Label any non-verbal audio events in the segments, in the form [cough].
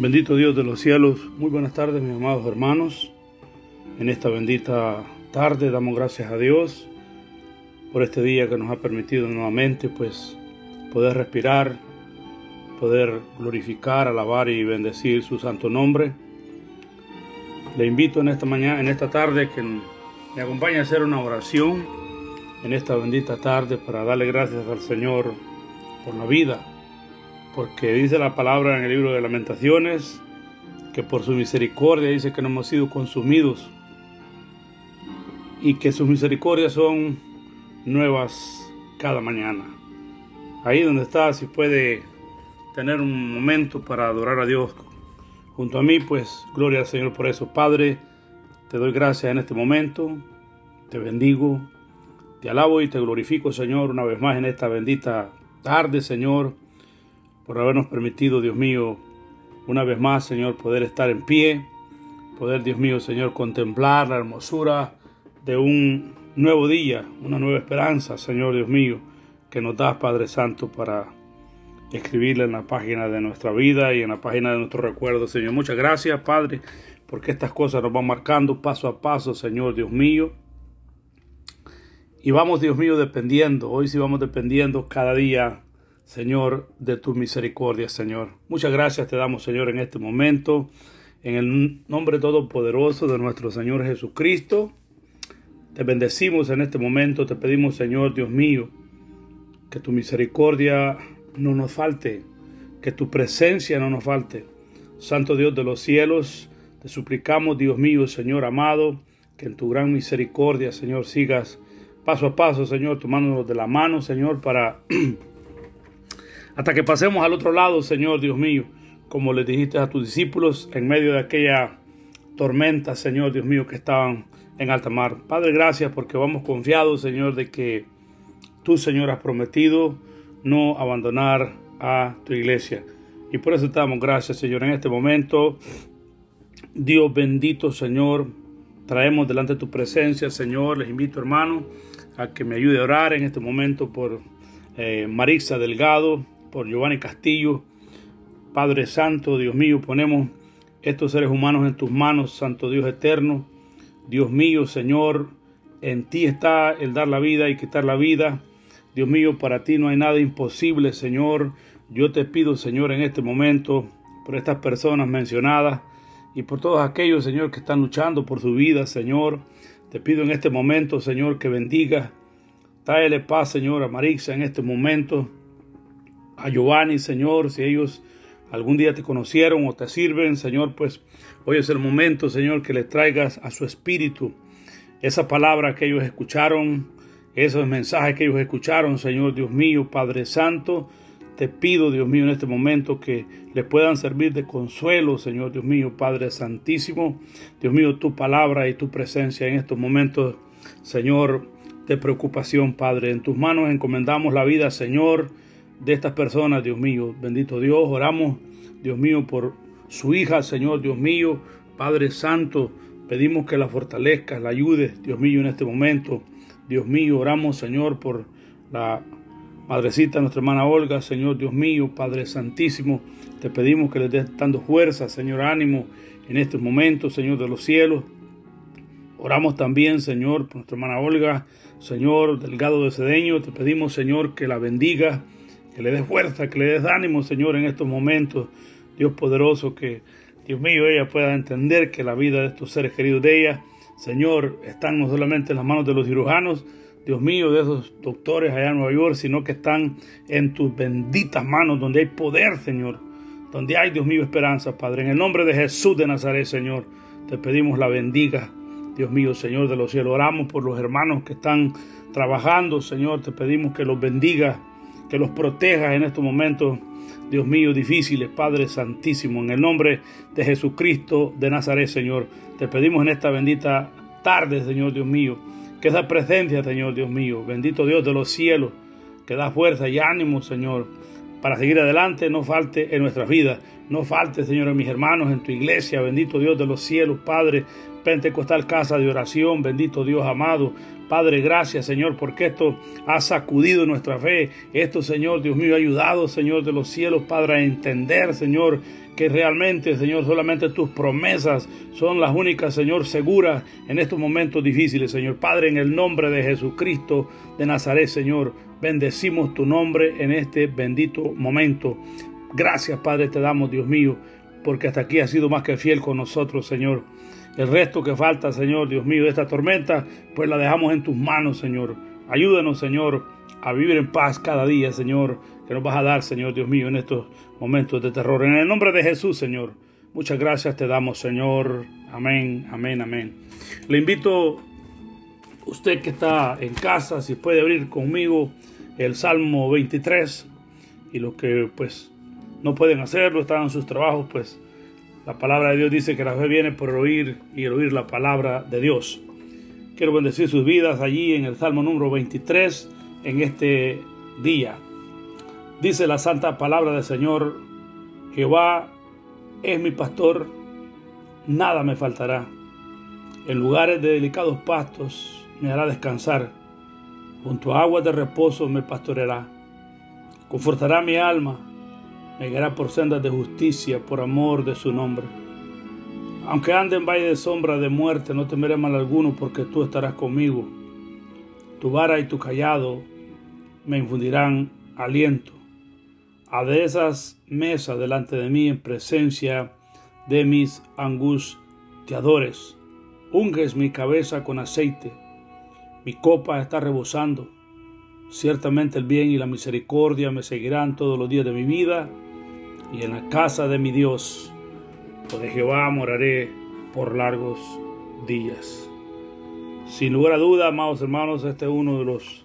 Bendito Dios de los cielos, muy buenas tardes mis amados hermanos. En esta bendita tarde damos gracias a Dios por este día que nos ha permitido nuevamente pues poder respirar, poder glorificar, alabar y bendecir su santo nombre. Le invito en esta mañana, en esta tarde que me acompañe a hacer una oración en esta bendita tarde para darle gracias al Señor por la vida, porque dice la palabra en el libro de lamentaciones que por su misericordia dice que no hemos sido consumidos y que sus misericordias son nuevas cada mañana. Ahí donde está, si puede tener un momento para adorar a Dios junto a mí, pues gloria al Señor por eso. Padre, te doy gracias en este momento, te bendigo, te alabo y te glorifico, Señor, una vez más en esta bendita tarde, Señor por habernos permitido, Dios mío, una vez más, Señor, poder estar en pie, poder, Dios mío, Señor, contemplar la hermosura de un nuevo día, una nueva esperanza, Señor Dios mío, que nos das, Padre Santo, para escribirla en la página de nuestra vida y en la página de nuestro recuerdo, Señor. Muchas gracias, Padre, porque estas cosas nos van marcando paso a paso, Señor Dios mío. Y vamos, Dios mío, dependiendo, hoy sí vamos dependiendo cada día Señor, de tu misericordia, Señor. Muchas gracias te damos, Señor, en este momento, en el nombre todopoderoso de nuestro Señor Jesucristo. Te bendecimos en este momento, te pedimos, Señor, Dios mío, que tu misericordia no nos falte, que tu presencia no nos falte. Santo Dios de los cielos, te suplicamos, Dios mío, Señor amado, que en tu gran misericordia, Señor, sigas paso a paso, Señor, tomándonos de la mano, Señor, para [clears throat] hasta que pasemos al otro lado, Señor Dios mío, como le dijiste a tus discípulos en medio de aquella tormenta, Señor Dios mío, que estaban en alta mar. Padre, gracias porque vamos confiados, Señor, de que tú, Señor, has prometido no abandonar a tu iglesia. Y por eso te damos gracias, Señor, en este momento. Dios bendito, Señor, traemos delante de tu presencia, Señor. Les invito, hermano, a que me ayude a orar en este momento por eh, Marisa Delgado, por Giovanni Castillo. Padre Santo, Dios mío, ponemos estos seres humanos en tus manos, Santo Dios eterno. Dios mío, Señor, en ti está el dar la vida y quitar la vida. Dios mío, para ti no hay nada imposible, Señor. Yo te pido, Señor, en este momento, por estas personas mencionadas y por todos aquellos, Señor, que están luchando por su vida, Señor. Te pido en este momento, Señor, que bendiga. Tráele paz, Señor, a Marisa en este momento a Giovanni, Señor, si ellos algún día te conocieron o te sirven, Señor, pues hoy es el momento, Señor, que le traigas a su espíritu esa palabra que ellos escucharon, esos mensajes que ellos escucharon, Señor Dios mío, Padre Santo. Te pido, Dios mío, en este momento que les puedan servir de consuelo, Señor Dios mío, Padre Santísimo. Dios mío, tu palabra y tu presencia en estos momentos, Señor, de preocupación, Padre. En tus manos encomendamos la vida, Señor de estas personas, Dios mío. Bendito Dios, oramos, Dios mío, por su hija, Señor, Dios mío, Padre Santo. Pedimos que la fortalezcas, la ayudes, Dios mío, en este momento. Dios mío, oramos, Señor, por la madrecita, nuestra hermana Olga, Señor, Dios mío, Padre Santísimo. Te pedimos que le des dando fuerza, Señor, ánimo en estos momentos, Señor de los cielos. Oramos también, Señor, por nuestra hermana Olga, Señor, Delgado de Cedeño. Te pedimos, Señor, que la bendiga que le des fuerza, que le des ánimo, Señor, en estos momentos, Dios poderoso, que Dios mío, ella pueda entender que la vida de estos seres queridos de ella, Señor, están no solamente en las manos de los cirujanos, Dios mío, de esos doctores allá en Nueva York, sino que están en tus benditas manos, donde hay poder, Señor, donde hay, Dios mío, esperanza, Padre. En el nombre de Jesús de Nazaret, Señor, te pedimos la bendiga, Dios mío, Señor de los cielos. Oramos por los hermanos que están trabajando, Señor, te pedimos que los bendiga que los protejas en estos momentos, Dios mío, difíciles, Padre Santísimo, en el nombre de Jesucristo de Nazaret, Señor. Te pedimos en esta bendita tarde, Señor Dios mío, que esa presencia, Señor Dios mío, bendito Dios de los cielos, que da fuerza y ánimo, Señor, para seguir adelante, no falte en nuestras vidas. No falte, Señor, en mis hermanos, en tu iglesia, bendito Dios de los cielos, Padre, Pentecostal Casa de Oración, bendito Dios amado. Padre, gracias, Señor, porque esto ha sacudido nuestra fe. Esto, Señor, Dios mío, ha ayudado, Señor de los cielos, Padre, a entender, Señor, que realmente, Señor, solamente tus promesas son las únicas, Señor, seguras en estos momentos difíciles, Señor. Padre, en el nombre de Jesucristo de Nazaret, Señor, bendecimos tu nombre en este bendito momento. Gracias, Padre, te damos, Dios mío, porque hasta aquí has sido más que fiel con nosotros, Señor. El resto que falta, Señor, Dios mío, de esta tormenta, pues la dejamos en tus manos, Señor. Ayúdanos, Señor, a vivir en paz cada día, Señor, que nos vas a dar, Señor, Dios mío, en estos momentos de terror. En el nombre de Jesús, Señor. Muchas gracias te damos, Señor. Amén, amén, amén. Le invito, usted que está en casa, si puede abrir conmigo el Salmo 23 y los que pues no pueden hacerlo, están en sus trabajos, pues la palabra de Dios dice que la fe viene por oír y el oír la palabra de Dios. Quiero bendecir sus vidas allí en el Salmo número 23 en este día. Dice la santa palabra del Señor, Jehová es mi pastor, nada me faltará. En lugares de delicados pastos me hará descansar, junto a aguas de reposo me pastoreará. Confortará mi alma me guiará por sendas de justicia por amor de su nombre. Aunque ande en valle de sombra de muerte, no temeré mal alguno, porque tú estarás conmigo. Tu vara y tu callado me infundirán aliento. A de esas mesas delante de mí en presencia de mis angustiadores. Unges mi cabeza con aceite, mi copa está rebosando. Ciertamente el bien y la misericordia me seguirán todos los días de mi vida y en la casa de mi Dios, o de Jehová moraré por largos días. Sin lugar a duda, amados hermanos, este es uno de los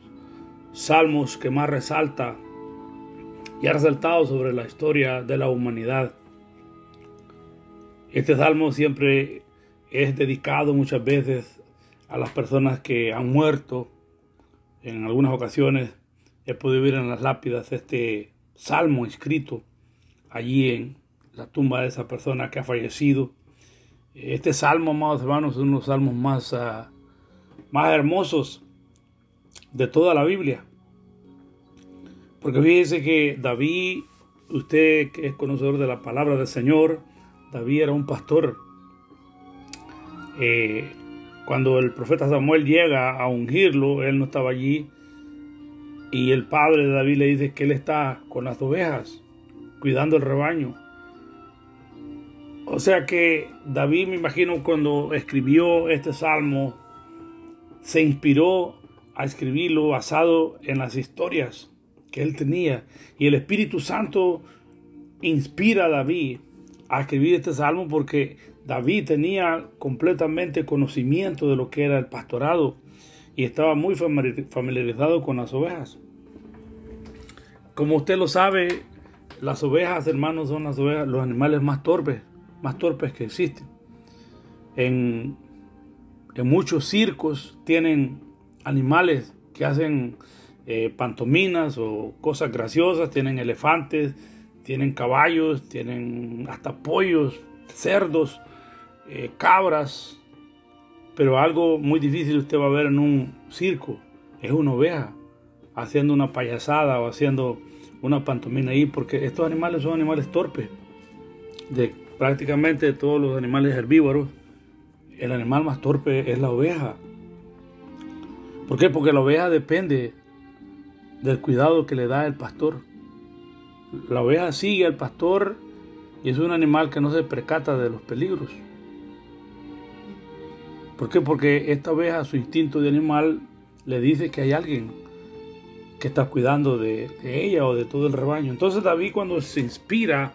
salmos que más resalta y ha resaltado sobre la historia de la humanidad. Este salmo siempre es dedicado muchas veces a las personas que han muerto. En algunas ocasiones he podido ver en las lápidas este salmo escrito allí en la tumba de esa persona que ha fallecido. Este salmo, amados hermanos, es uno de los salmos más, ah, más hermosos de toda la Biblia. Porque fíjese que David, usted que es conocedor de la palabra del Señor, David era un pastor. Eh, cuando el profeta Samuel llega a ungirlo, él no estaba allí. Y el padre de David le dice que él está con las ovejas cuidando el rebaño. O sea que David, me imagino, cuando escribió este salmo, se inspiró a escribirlo basado en las historias que él tenía. Y el Espíritu Santo inspira a David a escribir este salmo porque David tenía completamente conocimiento de lo que era el pastorado y estaba muy familiarizado con las ovejas. Como usted lo sabe, las ovejas, hermanos, son las ovejas, los animales más torpes, más torpes que existen. En, muchos circos tienen animales que hacen eh, pantominas o cosas graciosas, tienen elefantes, tienen caballos, tienen hasta pollos, cerdos, eh, cabras, pero algo muy difícil usted va a ver en un circo es una oveja haciendo una payasada o haciendo una pantomina ahí, porque estos animales son animales torpes. De prácticamente todos los animales herbívoros, el animal más torpe es la oveja. ¿Por qué? Porque la oveja depende del cuidado que le da el pastor. La oveja sigue al pastor y es un animal que no se percata de los peligros. ¿Por qué? Porque esta oveja, su instinto de animal, le dice que hay alguien que está cuidando de, ella o de todo el rebaño. Entonces David cuando se inspira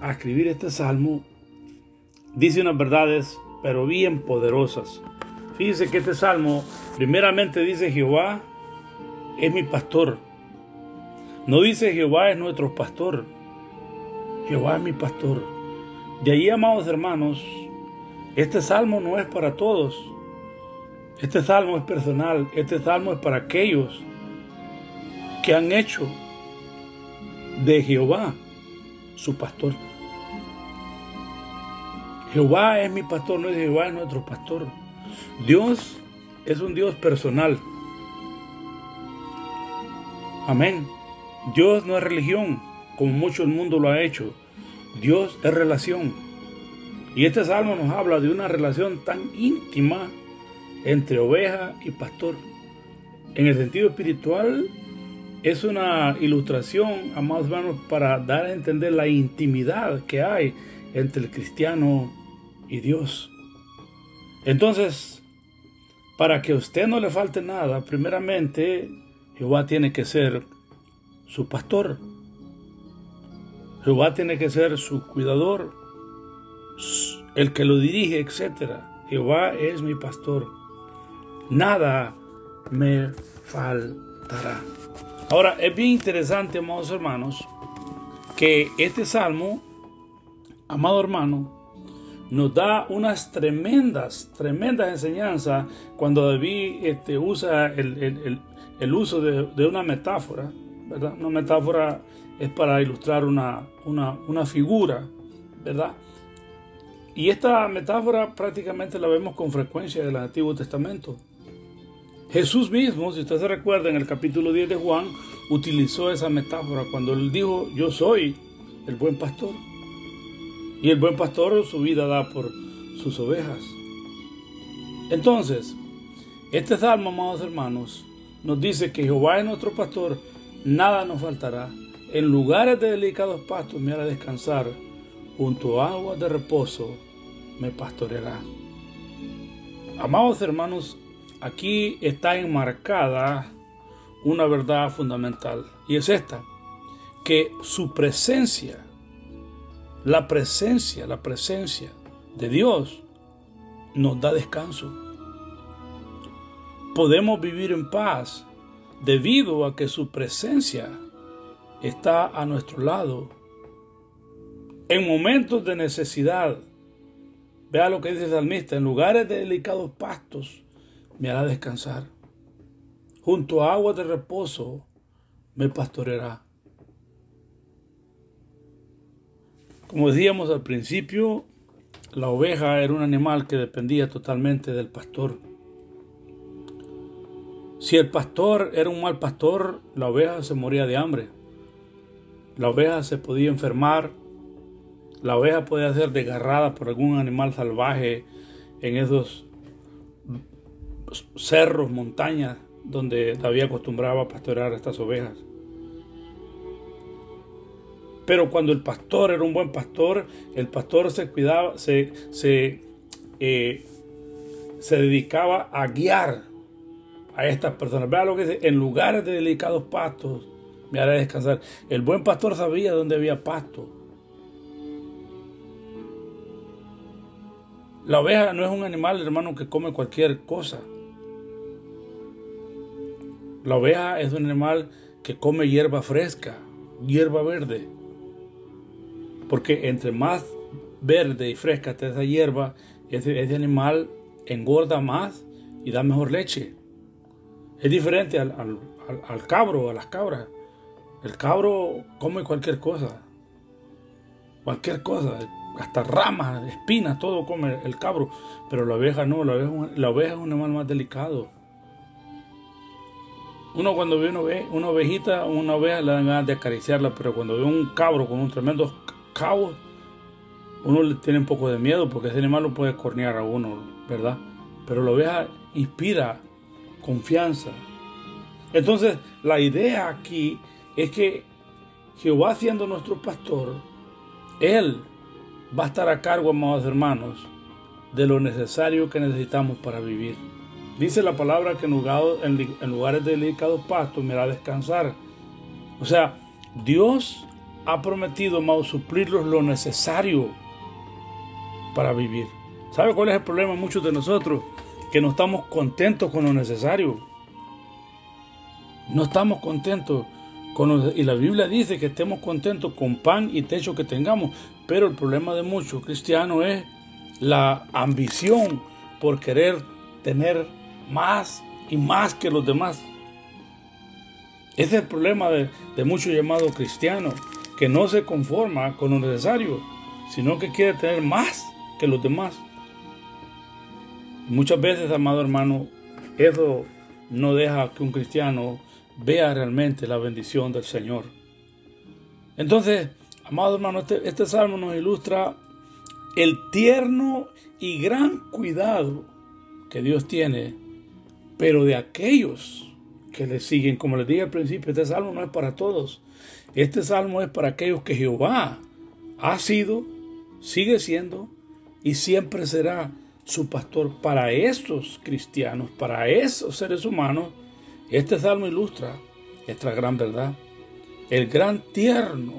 a escribir este salmo, dice unas verdades, pero bien poderosas. Fíjese que este salmo primeramente dice Jehová es mi pastor. No dice Jehová es nuestro pastor. Jehová es mi pastor. De ahí, amados hermanos, este salmo no es para todos. Este salmo es personal. Este salmo es para aquellos que han hecho de Jehová, su pastor. Jehová es mi pastor, no es Jehová, es nuestro pastor. Dios es un Dios personal. Amén. Dios no es religión, como mucho el mundo lo ha hecho. Dios es relación. Y este salmo nos habla de una relación tan íntima entre oveja y pastor. En el sentido espiritual, es una ilustración, amados hermanos, para dar a entender la intimidad que hay entre el cristiano y Dios. Entonces, para que a usted no le falte nada, primeramente, Jehová tiene que ser su pastor. Jehová tiene que ser su cuidador, el que lo dirige, etc. Jehová es mi pastor. Nada me faltará. Ahora, es bien interesante, amados hermanos, que este salmo, amado hermano, nos da unas tremendas, tremendas enseñanzas cuando David este, usa el, uso de, una metáfora, ¿verdad? Una metáfora es para ilustrar una, una, figura, ¿verdad? Y esta metáfora prácticamente la vemos con frecuencia en el Antiguo Testamento. Jesús mismo, si usted se recuerda en el capítulo 10 de Juan, utilizó esa metáfora cuando él dijo, yo soy el buen pastor. Y el buen pastor su vida da por sus ovejas. Entonces, este salmo, amados hermanos, nos dice que Jehová es nuestro pastor, nada nos faltará. En lugares de delicados pastos me hará descansar, junto a aguas de reposo me pastoreará. Amados hermanos, aquí está enmarcada una verdad fundamental y es esta, que su presencia la presencia, la presencia de Dios nos da descanso. Podemos vivir en paz debido a que su presencia está a nuestro lado. En momentos de necesidad, vea lo que dice el salmista, en lugares de delicados pastos me hará descansar. Junto a aguas de reposo me pastoreará. Como decíamos al principio, la oveja era un animal que dependía totalmente del pastor. Si el pastor era un mal pastor, la oveja se moría de hambre. La oveja se podía enfermar. La oveja podía ser desgarrada por algún animal salvaje en esos cerros, montañas donde David acostumbraba a pastorear a estas ovejas. Pero cuando el pastor era un buen pastor, el pastor se cuidaba, se, se, eh, se dedicaba a guiar a estas personas. Vea lo que dice, en lugares de delicados pastos me hará descansar. El buen pastor sabía dónde había pasto. La oveja no es un animal, hermano, que come cualquier cosa. La oveja es un animal que come hierba fresca, hierba verde. Porque entre más verde y fresca está esa hierba, ese, animal engorda más y da mejor leche. Es diferente al, al, cabro, a las cabras. El cabro come cualquier cosa. Cualquier cosa. Hasta ramas, espinas, todo come el cabro. Pero la oveja no, la oveja es un animal más delicado. Uno cuando ve una, una ovejita, una oveja le dan ganas de acariciarla, pero cuando ve un cabro con un tremendo cabo, uno le tiene un poco de miedo porque ese animal lo puede cornear a uno, ¿verdad? Pero la oveja inspira confianza. Entonces, la idea aquí es que Jehová siendo nuestro pastor, Él va a estar a cargo, amados hermanos, de lo necesario que necesitamos para vivir. Dice la palabra que en lugares de delicados pastos me hará descansar. O sea, Dios ha prometido, amados, suplirlos lo necesario para vivir. ¿Sabe cuál es el problema de muchos de nosotros? Que no estamos contentos con lo necesario. No estamos contentos con y la Biblia dice que estemos contentos con pan y techo que tengamos, pero el problema de muchos cristianos es la ambición por querer tener más y más que los demás. Ese es el problema de, de muchos llamados cristianos, que no se conforma con lo necesario, sino que quiere tener más que los demás. muchas veces, amado hermano, eso no deja que un cristiano vea realmente la bendición del Señor. Entonces, amado hermano, este, este salmo nos ilustra el tierno y gran cuidado que Dios tiene, pero de aquellos que le siguen. Como les dije al principio, este salmo no es para todos. Este salmo es para aquellos que Jehová ha sido, sigue siendo y siempre será su pastor para estos cristianos, para esos seres humanos. Este salmo ilustra esta gran verdad, el gran tierno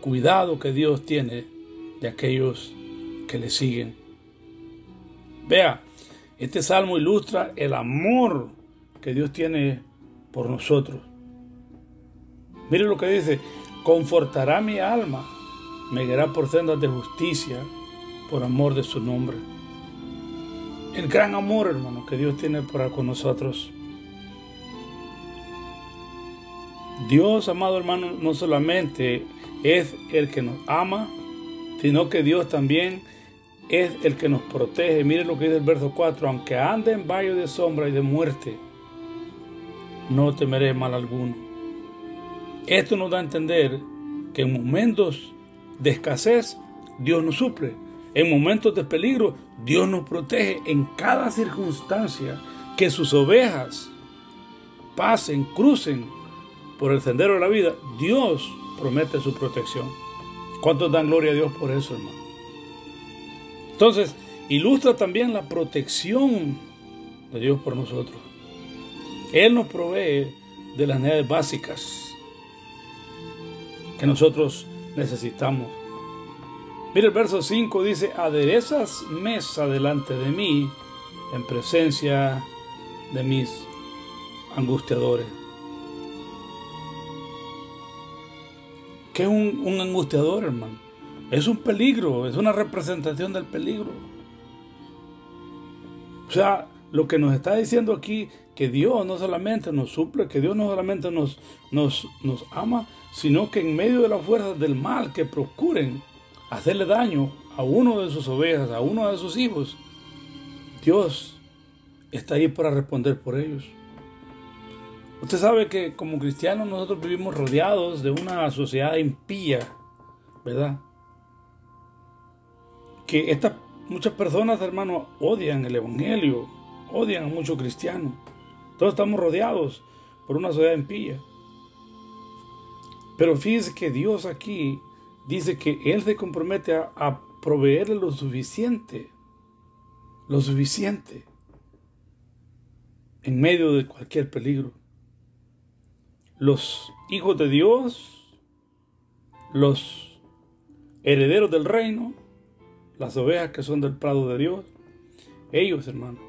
cuidado que Dios tiene de aquellos que le siguen. Vea, este salmo ilustra el amor que Dios tiene por nosotros. Mire lo que dice, confortará mi alma, me guiará por sendas de justicia, por amor de su nombre. El gran amor, hermano, que Dios tiene para con nosotros. Dios, amado hermano, no solamente es el que nos ama, sino que Dios también es el que nos protege. Mire lo que dice el verso 4, aunque ande en valle de sombra y de muerte, no temeré mal alguno. Esto nos da a entender que en momentos de escasez Dios nos suple. En momentos de peligro Dios nos protege en cada circunstancia que sus ovejas pasen, crucen por el sendero de la vida. Dios promete su protección. ¿Cuántos dan gloria a Dios por eso, hermano? Entonces, ilustra también la protección de Dios por nosotros. Él nos provee de las necesidades básicas que nosotros necesitamos. Mira el verso 5 dice, aderezas mesa delante de mí en presencia de mis angustiadores. ¿Qué es un, un angustiador, hermano? Es un peligro, es una representación del peligro. O sea, lo que nos está diciendo aquí, que Dios no solamente nos suple, que Dios no solamente nos, nos, nos ama, sino que en medio de las fuerzas del mal que procuren hacerle daño a uno de sus ovejas, a uno de sus hijos, Dios está ahí para responder por ellos. Usted sabe que como cristianos nosotros vivimos rodeados de una sociedad impía, ¿verdad? Que estas muchas personas, hermanos, odian el Evangelio, odian a muchos cristianos. Todos estamos rodeados por una sociedad impía. Pero fíjese que Dios aquí dice que Él se compromete a, a proveerle lo suficiente, lo suficiente, en medio de cualquier peligro. Los hijos de Dios, los herederos del reino, las ovejas que son del prado de Dios, ellos, hermanos,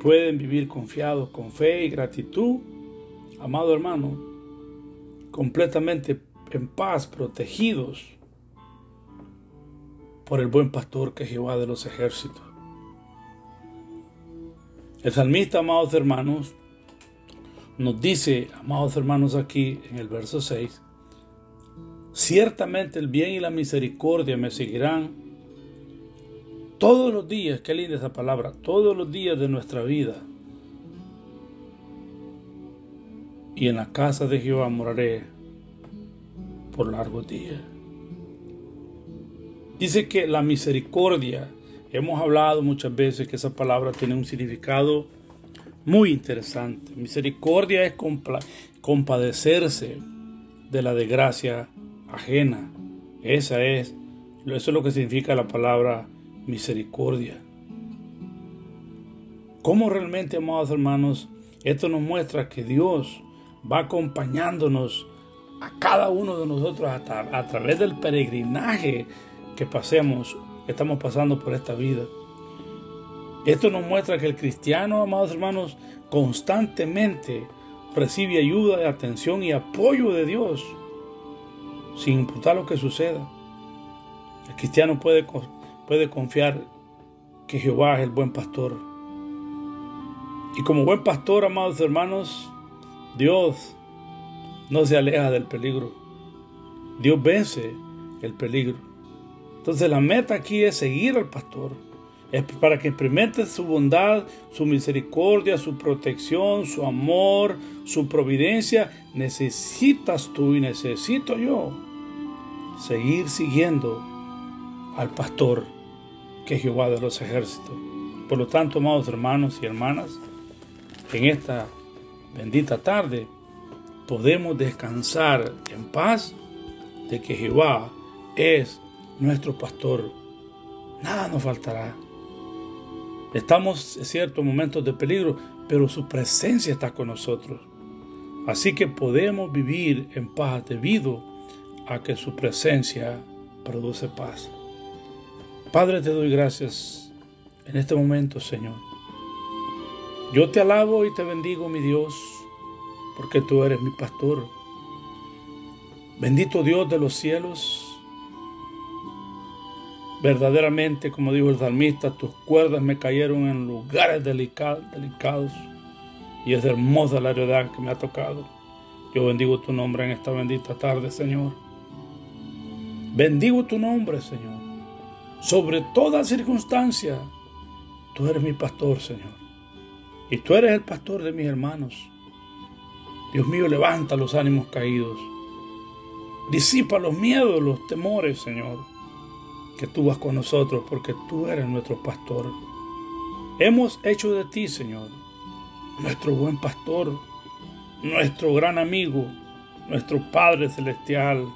pueden vivir confiados con fe y gratitud, amado hermano, completamente en paz, protegidos por el buen pastor que es Jehová de los ejércitos. El salmista, amados hermanos, nos dice, amados hermanos, aquí en el verso 6, ciertamente el bien y la misericordia me seguirán todos los días, qué linda esa palabra, todos los días de nuestra vida. Y en la casa de Jehová moraré por largos días. Dice que la misericordia, hemos hablado muchas veces que esa palabra tiene un significado muy interesante. Misericordia es compadecerse de la desgracia ajena. Esa es, eso es lo que significa la palabra misericordia. ¿Cómo realmente, amados hermanos, esto nos muestra que Dios va acompañándonos a cada uno de nosotros a, través del peregrinaje que pasemos, que estamos pasando por esta vida? Esto nos muestra que el cristiano, amados hermanos, constantemente recibe ayuda, atención y apoyo de Dios, sin importar lo que suceda. El cristiano puede puede confiar que Jehová es el buen pastor. Y como buen pastor, amados hermanos, Dios no se aleja del peligro. Dios vence el peligro. Entonces la meta aquí es seguir al pastor. Es para que experimente su bondad, su misericordia, su protección, su amor, su providencia. Necesitas tú y necesito yo seguir siguiendo al pastor que Jehová de los ejércitos. Por lo tanto, amados hermanos y hermanas, en esta bendita tarde podemos descansar en paz de que Jehová es nuestro pastor. Nada nos faltará. Estamos, en momentos de peligro, pero su presencia está con nosotros. Así que podemos vivir en paz debido a que su presencia produce paz. Padre, te doy gracias en este momento, Señor. Yo te alabo y te bendigo, mi Dios, porque tú eres mi pastor. Bendito Dios de los cielos. Verdaderamente, como dijo el salmista, tus cuerdas me cayeron en lugares delicados y es hermosa la heredad que me ha tocado. Yo bendigo tu nombre en esta bendita tarde, Señor. Bendigo tu nombre, Señor. Sobre toda circunstancia, tú eres mi pastor, Señor. Y tú eres el pastor de mis hermanos. Dios mío, levanta los ánimos caídos. Disipa los miedos, los temores, Señor. Que tú vas con nosotros porque tú eres nuestro pastor. Hemos hecho de ti, Señor, nuestro buen pastor, nuestro gran amigo, nuestro Padre Celestial.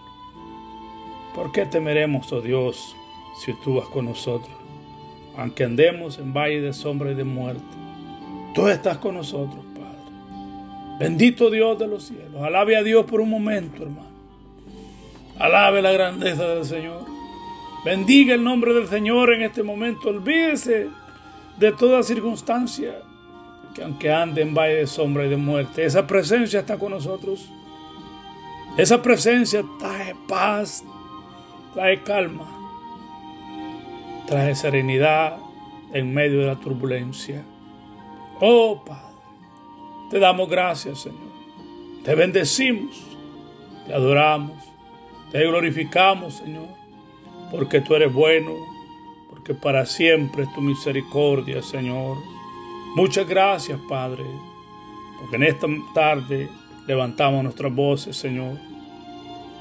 ¿Por qué temeremos, oh Dios, si tú vas con nosotros? Aunque andemos en valle de sombra y de muerte, tú estás con nosotros, Padre. Bendito Dios de los cielos. Alabe a Dios por un momento, hermano. Alabe la grandeza del Señor. Bendiga el nombre del Señor en este momento. Olvídese de toda circunstancia que aunque ande en valle de sombra y de muerte, esa presencia está con nosotros. Esa presencia trae paz, trae calma, trae serenidad en medio de la turbulencia. Oh Padre, te damos gracias Señor, te bendecimos, te adoramos, te glorificamos Señor, porque tú eres bueno, porque para siempre es tu misericordia Señor. Muchas gracias Padre, porque en esta tarde levantamos nuestras voces Señor,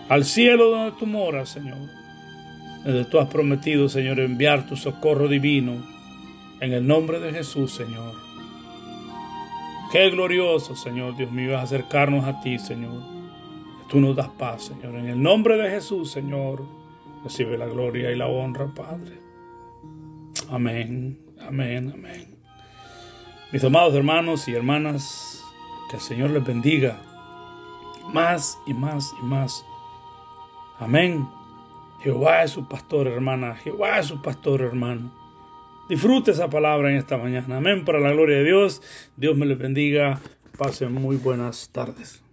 al cielo donde tú moras Señor donde tú has prometido, Señor, enviar tu socorro divino en el nombre de Jesús, Señor. Qué glorioso, Señor, Dios mío, es acercarnos a ti, Señor. Tú nos das paz, Señor. En el nombre de Jesús, Señor, recibe la gloria y la honra, Padre. Amén, amén, amén. Mis amados hermanos y hermanas, que el Señor les bendiga más y más y más. Amén. Jehová es su pastor, hermana. Jehová es su pastor, hermano. Disfrute esa palabra en esta mañana. Amén. Para la gloria de Dios. Dios me les bendiga. Pasen muy buenas tardes.